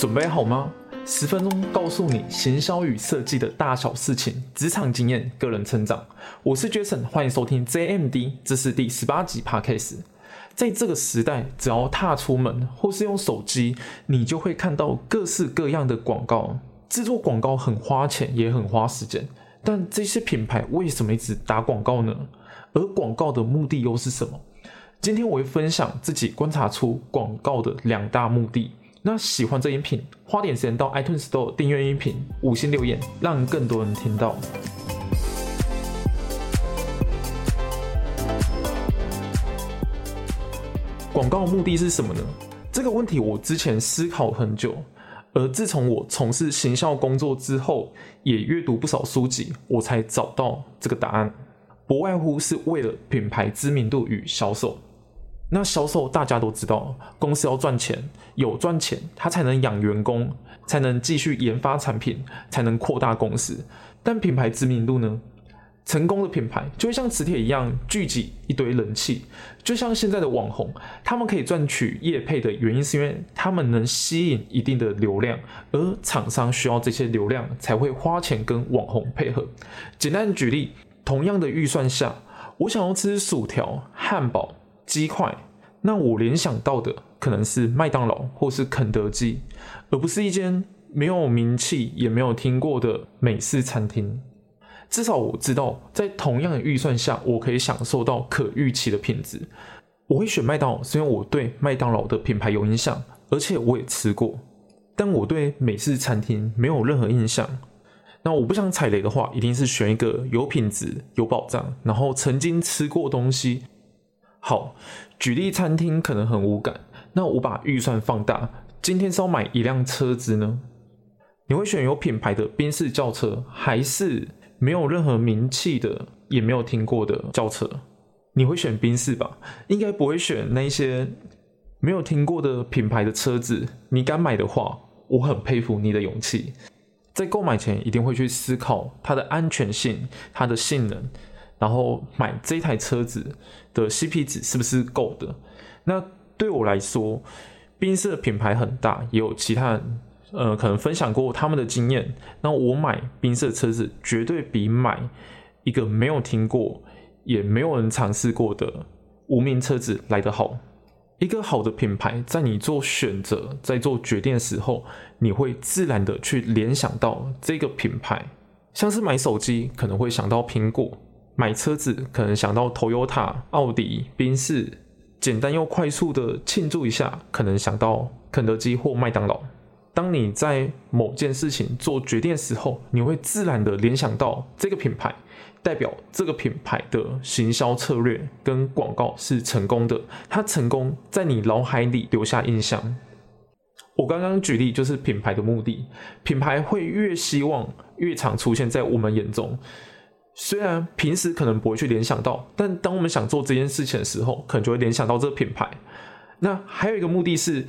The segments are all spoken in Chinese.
准备好吗？十分钟告诉你行销与设计的大小事情，职场经验、个人成长。我是 Jason，欢迎收听 JMD，这是第十八集 Podcast。在这个时代，只要踏出门或是用手机，你就会看到各式各样的广告。制作广告很花钱，也很花时间。但这些品牌为什么一直打广告呢？而广告的目的又是什么？今天我会分享自己观察出广告的两大目的。那喜欢这音频，花点时间到 iTunes Store 订阅音频，五星留言，让更多人听到。广告目的是什么呢？这个问题我之前思考很久，而自从我从事行销工作之后，也阅读不少书籍，我才找到这个答案。不外乎是为了品牌知名度与销售。那销售大家都知道，公司要赚钱，有赚钱，他才能养员工，才能继续研发产品，才能扩大公司。但品牌知名度呢？成功的品牌就会像磁铁一样聚集一堆人气，就像现在的网红，他们可以赚取业配的原因是因为他们能吸引一定的流量，而厂商需要这些流量才会花钱跟网红配合。简单举例，同样的预算下，我想要吃薯条、汉堡。鸡块，那我联想到的可能是麦当劳或是肯德基，而不是一间没有名气也没有听过的美式餐厅。至少我知道，在同样的预算下，我可以享受到可预期的品质。我会选麦当劳，是因为我对麦当劳的品牌有印象，而且我也吃过。但我对美式餐厅没有任何印象。那我不想踩雷的话，一定是选一个有品质、有保障，然后曾经吃过东西。好，举例餐厅可能很无感，那我把预算放大，今天是要买一辆车子呢？你会选有品牌的宾士轿车，还是没有任何名气的，也没有听过的轿车？你会选宾士吧？应该不会选那些没有听过的品牌的车子。你敢买的话，我很佩服你的勇气。在购买前，一定会去思考它的安全性、它的性能。然后买这台车子的 CP 值是不是够的？那对我来说，宾士的品牌很大，也有其他人呃可能分享过他们的经验。那我买宾士的车子绝对比买一个没有听过也没有人尝试过的无名车子来得好。一个好的品牌，在你做选择、在做决定的时候，你会自然的去联想到这个品牌。像是买手机，可能会想到苹果。买车子可能想到 Toyota、奥迪、宾士，简单又快速的庆祝一下，可能想到肯德基或麦当劳。当你在某件事情做决定的时候，你会自然的联想到这个品牌，代表这个品牌的行销策略跟广告是成功的，它成功在你脑海里留下印象。我刚刚举例就是品牌的目的，品牌会越希望越常出现在我们眼中。虽然平时可能不会去联想到，但当我们想做这件事情的时候，可能就会联想到这个品牌。那还有一个目的是，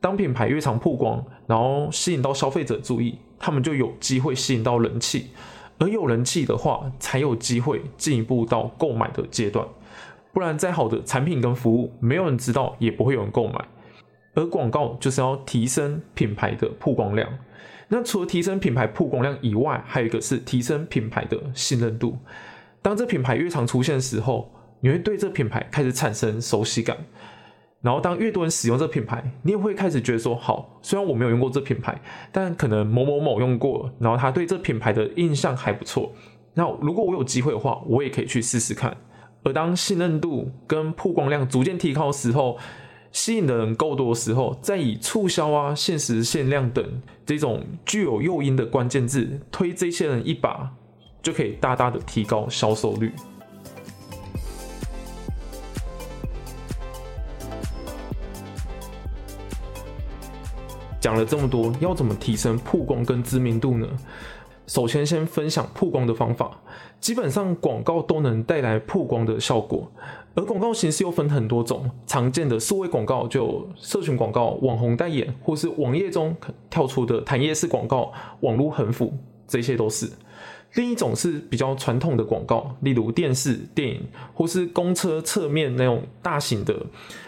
当品牌越常曝光，然后吸引到消费者注意，他们就有机会吸引到人气，而有人气的话，才有机会进一步到购买的阶段。不然，再好的产品跟服务，没有人知道，也不会有人购买。而广告就是要提升品牌的曝光量。那除了提升品牌曝光量以外，还有一个是提升品牌的信任度。当这品牌越常出现的时候，你会对这品牌开始产生熟悉感。然后当越多人使用这品牌，你也会开始觉得说：好，虽然我没有用过这品牌，但可能某某某用过，然后他对这品牌的印象还不错。那如果我有机会的话，我也可以去试试看。而当信任度跟曝光量逐渐提高的时候，吸引的人够多的时候，再以促销啊、限时限量等这种具有诱因的关键字推这些人一把，就可以大大的提高销售率。讲了这么多，要怎么提升曝光跟知名度呢？首先，先分享曝光的方法。基本上，广告都能带来曝光的效果。而广告形式又分很多种，常见的数位广告就社群广告、网红代言，或是网页中跳出的弹页式广告、网络横幅，这些都是。另一种是比较传统的广告，例如电视、电影或是公车侧面那种大型的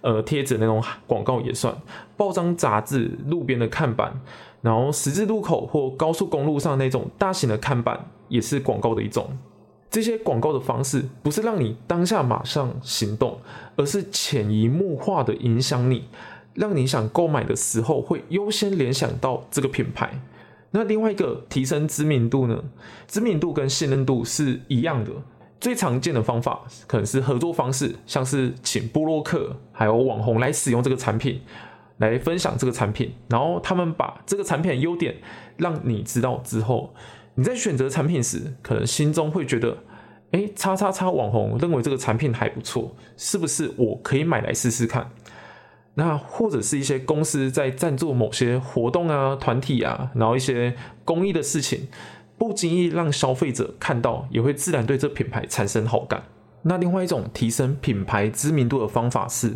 呃贴纸那种广告也算，报章杂志、路边的看板，然后十字路口或高速公路上那种大型的看板也是广告的一种。这些广告的方式不是让你当下马上行动，而是潜移默化的影响你，让你想购买的时候会优先联想到这个品牌。那另外一个提升知名度呢？知名度跟信任度是一样的。最常见的方法可能是合作方式，像是请布洛克还有网红来使用这个产品，来分享这个产品，然后他们把这个产品的优点让你知道之后，你在选择产品时，可能心中会觉得，哎，叉叉叉网红认为这个产品还不错，是不是我可以买来试试看？那或者是一些公司在赞助某些活动啊、团体啊，然后一些公益的事情，不经意让消费者看到，也会自然对这品牌产生好感。那另外一种提升品牌知名度的方法是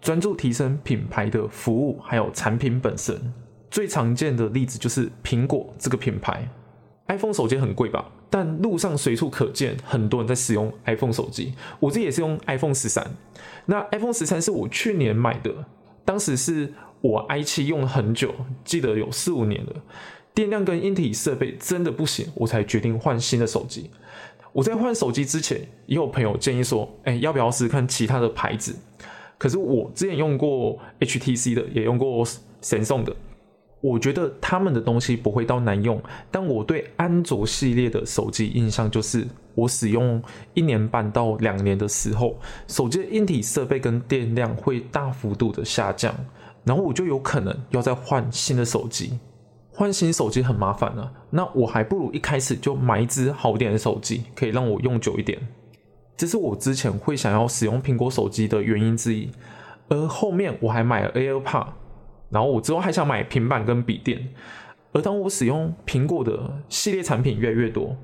专注提升品牌的服务还有产品本身。最常见的例子就是苹果这个品牌，iPhone 手机很贵吧？但路上随处可见很多人在使用 iPhone 手机，我自己也是用 iPhone 十三。那 iPhone 十三是我去年买的。当时是我 i 七用了很久，记得有四五年了，电量跟硬体设备真的不行，我才决定换新的手机。我在换手机之前，也有朋友建议说，哎，要不要试试看其他的牌子？可是我之前用过 HTC 的，也用过神送的。我觉得他们的东西不会到难用，但我对安卓系列的手机印象就是，我使用一年半到两年的时候，手机的硬体设备跟电量会大幅度的下降，然后我就有可能要再换新的手机。换新手机很麻烦啊，那我还不如一开始就买一支好点的手机，可以让我用久一点。这是我之前会想要使用苹果手机的原因之一，而后面我还买了 AirPod。然后我之后还想买平板跟笔电，而当我使用苹果的系列产品越来越多，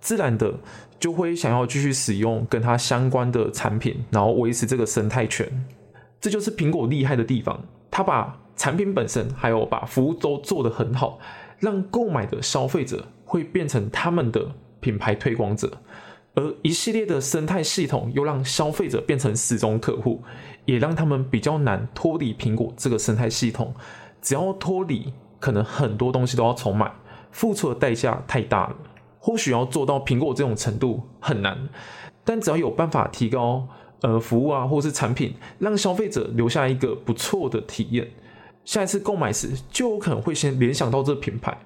自然的就会想要继续使用跟它相关的产品，然后维持这个生态圈。这就是苹果厉害的地方，它把产品本身还有把服务都做得很好，让购买的消费者会变成他们的品牌推广者，而一系列的生态系统又让消费者变成始终客户。也让他们比较难脱离苹果这个生态系统，只要脱离，可能很多东西都要重买，付出的代价太大了。或许要做到苹果这种程度很难，但只要有办法提高呃服务啊，或是产品，让消费者留下一个不错的体验，下一次购买时就有可能会先联想到这个品牌。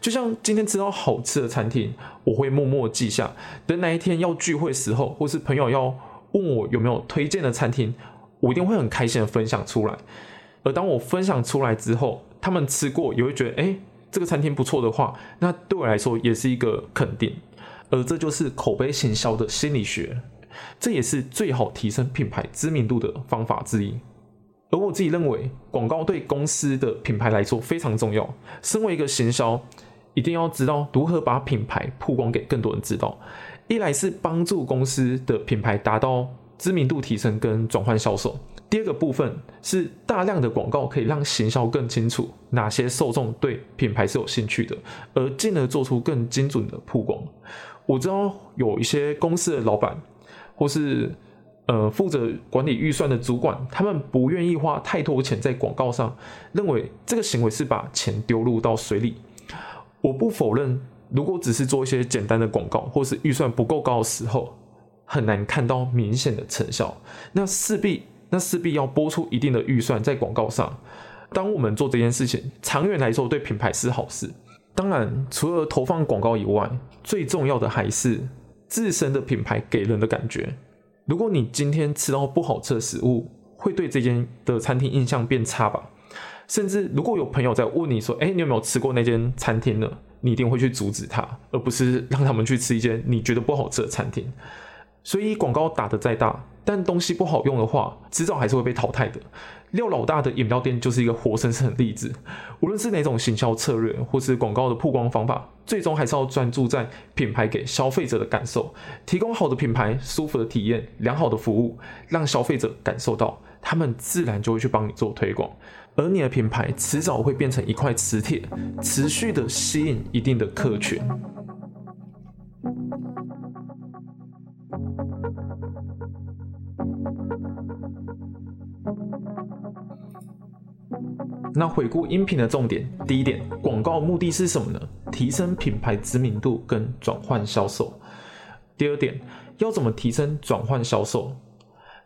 就像今天吃到好吃的餐厅，我会默默记下，等哪一天要聚会时候，或是朋友要问我有没有推荐的餐厅。我一定会很开心的分享出来，而当我分享出来之后，他们吃过也会觉得，哎，这个餐厅不错的话，那对我来说也是一个肯定，而这就是口碑行销的心理学，这也是最好提升品牌知名度的方法之一。而我自己认为，广告对公司的品牌来说非常重要。身为一个行销，一定要知道如何把品牌曝光给更多人知道，一来是帮助公司的品牌达到。知名度提升跟转换销售，第二个部分是大量的广告可以让行销更清楚哪些受众对品牌是有兴趣的，而进而做出更精准的曝光。我知道有一些公司的老板或是呃负责管理预算的主管，他们不愿意花太多钱在广告上，认为这个行为是把钱丢入到水里。我不否认，如果只是做一些简单的广告，或是预算不够高的时候。很难看到明显的成效，那势必那势必要拨出一定的预算在广告上。当我们做这件事情，长远来说对品牌是好事。当然，除了投放广告以外，最重要的还是自身的品牌给人的感觉。如果你今天吃到不好吃的食物，会对这间的餐厅印象变差吧？甚至如果有朋友在问你说：“哎，你有没有吃过那间餐厅呢？”你一定会去阻止他，而不是让他们去吃一间你觉得不好吃的餐厅。所以广告打得再大，但东西不好用的话，迟早还是会被淘汰的。廖老大的饮料店就是一个活生生的例子。无论是哪种行销策略，或是广告的曝光方法，最终还是要专注在品牌给消费者的感受，提供好的品牌、舒服的体验、良好的服务，让消费者感受到，他们自然就会去帮你做推广，而你的品牌迟早会变成一块磁铁，持续的吸引一定的客群。那回顾音频的重点，第一点，广告目的是什么呢？提升品牌知名度跟转换销售。第二点，要怎么提升转换销售？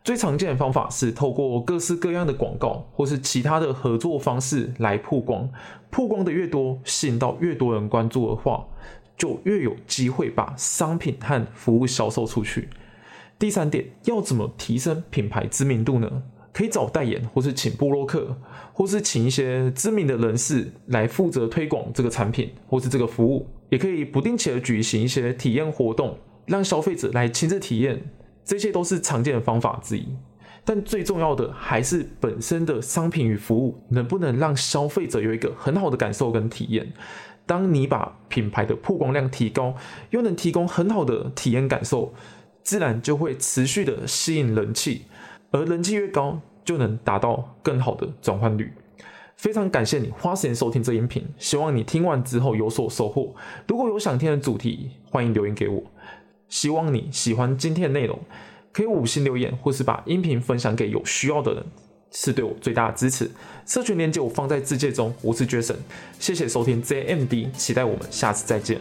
最常见的方法是透过各式各样的广告，或是其他的合作方式来曝光。曝光的越多，吸引到越多人关注的话，就越有机会把商品和服务销售出去。第三点，要怎么提升品牌知名度呢？可以找代言，或是请布洛克，或是请一些知名的人士来负责推广这个产品或是这个服务。也可以不定期的举行一些体验活动，让消费者来亲自体验。这些都是常见的方法之一。但最重要的还是本身的商品与服务能不能让消费者有一个很好的感受跟体验。当你把品牌的曝光量提高，又能提供很好的体验感受，自然就会持续的吸引人气。而人气越高，就能达到更好的转换率。非常感谢你花时间收听这音频，希望你听完之后有所收获。如果有想听的主题，欢迎留言给我。希望你喜欢今天的内容，可以五星留言，或是把音频分享给有需要的人，是对我最大的支持。社群链接我放在字界中。我是 Jason，谢谢收听 JMD，期待我们下次再见。